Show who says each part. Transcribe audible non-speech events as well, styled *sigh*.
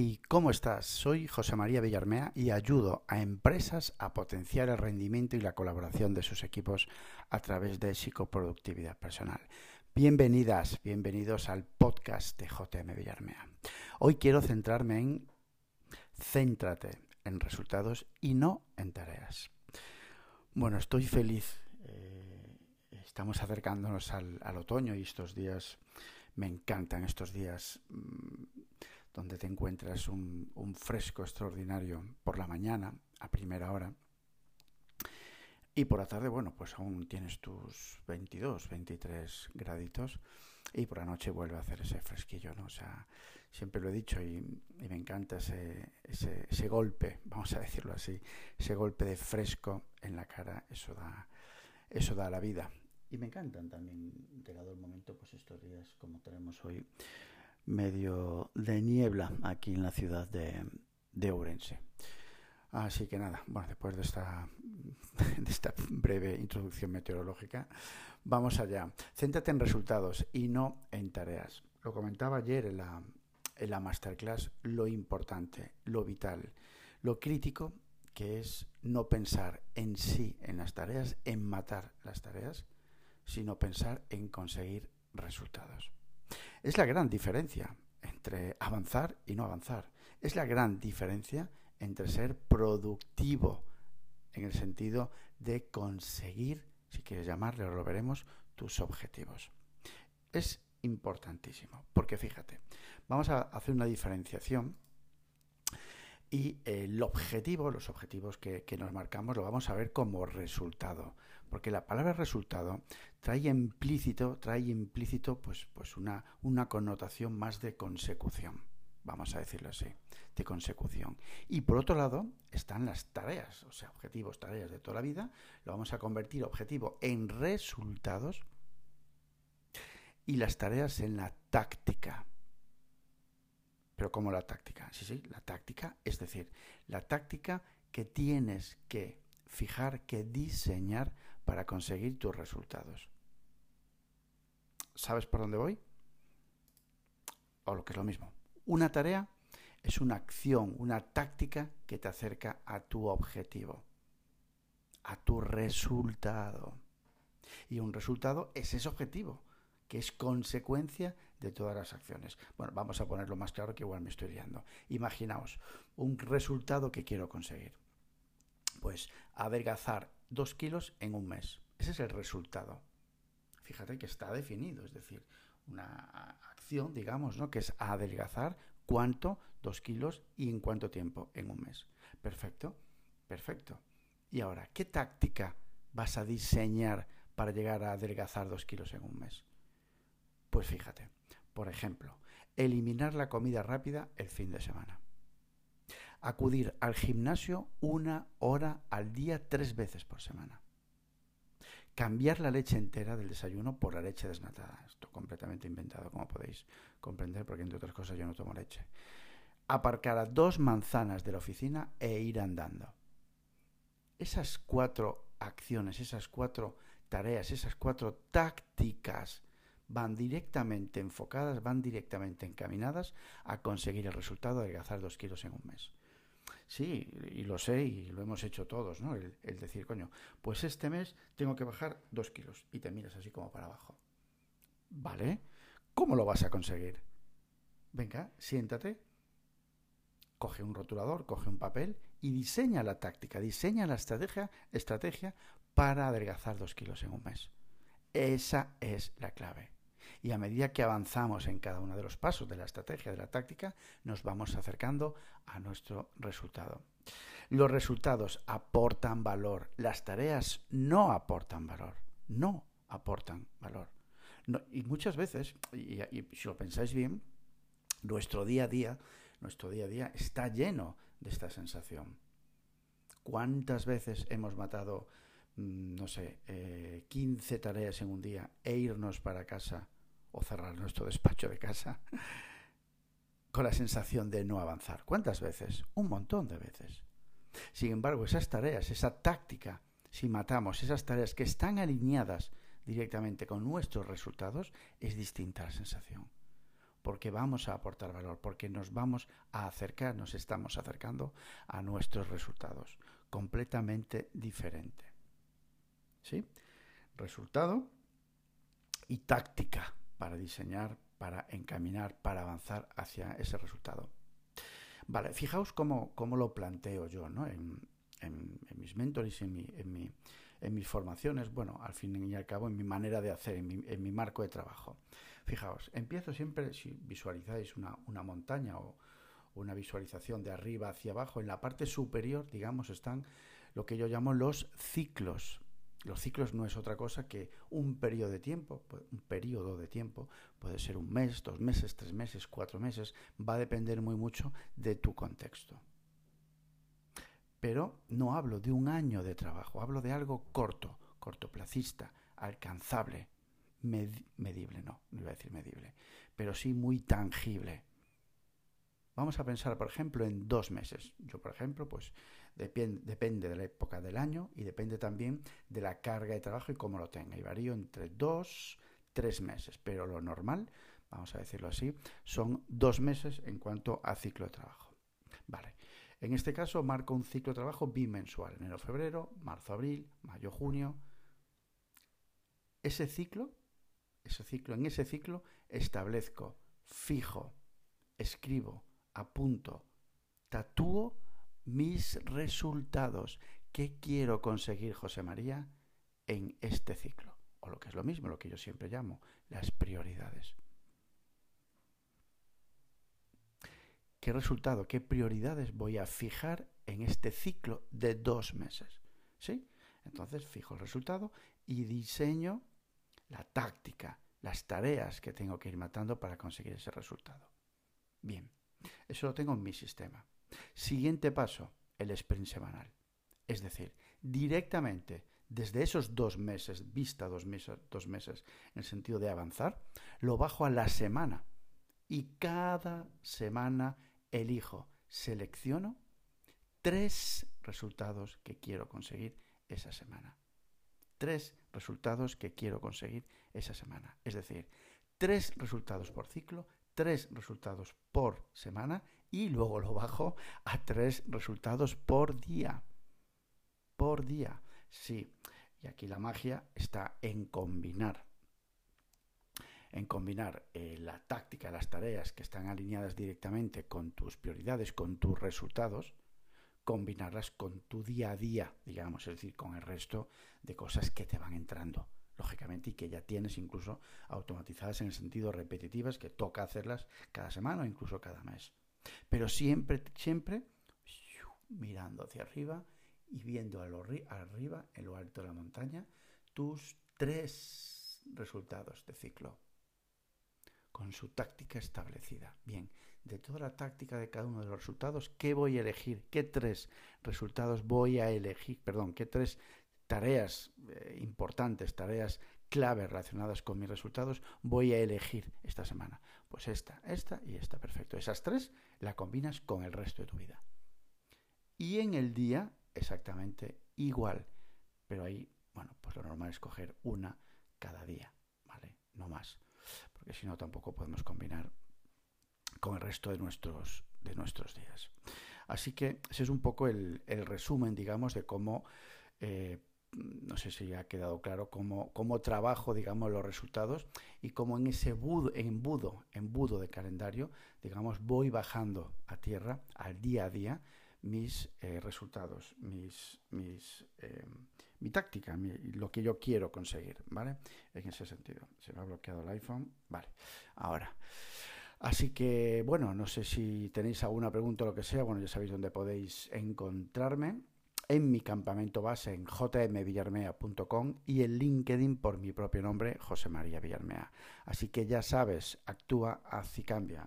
Speaker 1: Hey, ¿cómo estás? Soy José María Villarmea y ayudo a empresas a potenciar el rendimiento y la colaboración de sus equipos a través de psicoproductividad personal. Bienvenidas, bienvenidos al podcast de JM Villarmea. Hoy quiero centrarme en céntrate en resultados y no en tareas. Bueno, estoy feliz. Eh, estamos acercándonos al, otoño y estos días me encantan estos días mm, donde te encuentras un, fresco extraordinario por la mañana, a primera hora, y por la tarde, bueno, pues aún tienes tus 22, 23 graditos y por la noche vuelve a hacer ese fresquillo, ¿no? O sea, siempre lo he dicho y, me encanta ese, ese, ese, golpe, vamos a decirlo así, ese golpe de fresco en la cara, eso da, eso da la vida. Y me encantan también, llegado el momento, pues estos días como tenemos hoy, medio de niebla aquí en la ciudad de, de Ourense. Así que nada, bueno, después de esta, *laughs* de esta breve introducción meteorológica, vamos allá. Céntrate en resultados y no en tareas. Lo comentaba ayer en la, en la masterclass, lo importante, lo vital, lo crítico, que es no pensar en sí, en las tareas, en matar las tareas, sino pensar en conseguir resultados. Es la gran diferencia entre avanzar y no avanzar. Es la gran diferencia entre ser productivo en el sentido de conseguir, si quieres llamarle, lo veremos, tus objetivos. Es importantísimo, porque fíjate, vamos a hacer una diferenciación y el objetivo, los objetivos que, que, nos marcamos, lo vamos a ver como resultado. Porque la palabra resultado trae implícito, trae implícito pues, pues una, una connotación más de consecución, vamos a decirlo así, de consecución. Y por otro lado están las tareas, o sea, objetivos, tareas de toda la vida, lo vamos a convertir objetivo en resultados y las tareas en la táctica. Pero ¿cómo la táctica? Sí, sí, la táctica, es decir, la táctica que tienes que fijar, que diseñar para conseguir tus resultados. ¿Sabes por dónde voy? O lo que es lo mismo. Una tarea es una acción, una táctica que te acerca a tu objetivo, a tu resultado. Y un resultado es ese objetivo, que es consecuencia de todas las acciones. Bueno, vamos a ponerlo más claro que igual me estoy liando. Imaginaos un resultado que quiero conseguir. Pues adelgazar dos kilos en un mes. Ese es el resultado. Fíjate que está definido, es decir, una acción, digamos, ¿no? que es adelgazar cuánto, dos kilos y en cuánto tiempo, en un mes. Perfecto, perfecto. Y ahora, ¿qué táctica vas a diseñar para llegar a adelgazar dos kilos en un mes? Pues fíjate, por ejemplo, eliminar la comida rápida el fin de semana. Acudir al gimnasio una hora al día tres veces por semana. Cambiar la leche entera del desayuno por la leche desnatada. Esto completamente inventado, como podéis comprender, porque entre otras cosas yo no tomo leche. Aparcar a dos manzanas de la oficina e ir andando. Esas cuatro acciones, esas cuatro tareas, esas cuatro tácticas van directamente enfocadas, van directamente encaminadas a conseguir el resultado de adelgazar dos kilos en un mes. Sí, y lo sé y lo hemos hecho todos, ¿no? El, el, decir, coño, pues este mes tengo que bajar dos kilos y te miras así como para abajo. ¿Vale? ¿Cómo lo vas a conseguir? Venga, siéntate, coge un rotulador, coge un papel y diseña la táctica, diseña la estrategia, estrategia para adelgazar dos kilos en un mes. Esa es la clave y a medida que avanzamos en cada uno de los pasos de la estrategia, de la táctica, nos vamos acercando a nuestro resultado. Los resultados aportan valor, las tareas no aportan valor, no aportan valor. y muchas veces, y, si lo pensáis bien, nuestro día a día, nuestro día a día está lleno de esta sensación. ¿Cuántas veces hemos matado, mm, no sé, eh, 15 tareas en un día e irnos para casa o cerrar nuestro despacho de casa con la sensación de no avanzar. ¿Cuántas veces? Un montón de veces. Sin embargo, esas tareas, esa táctica, si matamos esas tareas que están alineadas directamente con nuestros resultados, es distinta la sensación. porque vamos a aportar valor, porque nos vamos a acercar, nos estamos acercando a nuestros resultados, completamente diferente. ¿Sí? Resultado y táctica para diseñar, para encaminar, para avanzar hacia ese resultado. Vale, fijaos cómo, cómo lo planteo yo ¿no? en, mis mentores, en, mi, en, mi, en mis formaciones, bueno, al fin y al cabo en mi manera de hacer, en mi, mi marco de trabajo. Fijaos, empiezo siempre, si visualizáis una, una montaña o una visualización de arriba hacia abajo, en la parte superior, digamos, están lo que yo llamo los ciclos. Los ciclos no es otra cosa que un periodo de tiempo, un periodo de tiempo, puede ser un mes, dos meses, tres meses, cuatro meses, va a depender muy mucho de tu contexto. Pero no hablo de un año de trabajo, hablo de algo corto, cortoplacista, alcanzable, medible, no, no iba a decir medible, pero sí muy tangible. Vamos a pensar, por ejemplo, en dos meses. Yo, por ejemplo, pues depende de la época del año y depende también de la carga de trabajo y cómo lo tenga. Y varío entre dos, tres meses, pero lo normal, vamos a decirlo así, son dos meses en cuanto a ciclo de trabajo. Vale. En este caso marco un ciclo de trabajo bimensual, enero, febrero, marzo, abril, mayo, junio. Ese ciclo, ese ciclo, en ese ciclo establezco, fijo, escribo, apunto, tatúo mis resultados. ¿Qué quiero conseguir, José María, en este ciclo? O lo que es lo mismo, lo que yo siempre llamo las prioridades. ¿Qué resultado, qué prioridades voy a fijar en este ciclo de dos meses? ¿Sí? Entonces fijo el resultado y diseño la táctica, las tareas que tengo que ir matando para conseguir ese resultado. Bien, eso lo tengo en mi sistema. Siguiente paso, el sprint semanal. Es decir, directamente desde esos dos meses, vista dos meses, dos meses en el sentido de avanzar, lo bajo a la semana. Y cada semana elijo, selecciono tres resultados que quiero conseguir esa semana. Tres resultados que quiero conseguir esa semana. Es decir, tres resultados por ciclo, tres resultados por semana y luego lo bajo a tres resultados por día. Por día. Sí. Y aquí la magia está en combinar en combinar eh, la táctica, las tareas que están alineadas directamente con tus prioridades, con tus resultados, combinarlas con tu día a día, digamos, es decir, con el resto de cosas que te van entrando, lógicamente, y que ya tienes incluso automatizadas en el sentido repetitivas, que toca hacerlas cada semana o incluso cada mes. Pero siempre, siempre mirando hacia arriba y viendo arriba, en lo alto de la montaña, tus tres resultados de ciclo con su táctica establecida. Bien, de toda la táctica de cada uno de los resultados, ¿qué voy a elegir? ¿Qué tres resultados voy a elegir? Perdón, ¿qué tres tareas eh, importantes, tareas claves relacionadas con mis resultados voy a elegir esta semana? Pues esta, esta y esta, perfecto. Esas tres la combinas con el resto de tu vida. Y en el día, exactamente igual. Pero ahí, bueno, pues lo normal es coger una cada día, ¿vale? No más porque si no tampoco podemos combinar con el resto de nuestros, de nuestros días. Así que ese es un poco el, resumen, digamos, de cómo, eh, no sé si ha quedado claro, cómo, cómo, trabajo, digamos, los resultados y cómo en ese embudo, embudo de calendario, digamos, voy bajando a tierra, al día a día, mis eh, resultados, mis, mis eh, mi táctica, lo que yo quiero conseguir, ¿vale? En ese sentido. Se me ha bloqueado el iPhone. Vale, ahora. Así que, bueno, no sé si tenéis alguna pregunta o lo que sea. Bueno, ya sabéis dónde podéis encontrarme. En mi campamento base en jmvillarmea.com y en LinkedIn por mi propio nombre, José María Villarmea. Así que ya sabes, actúa, haz y cambia.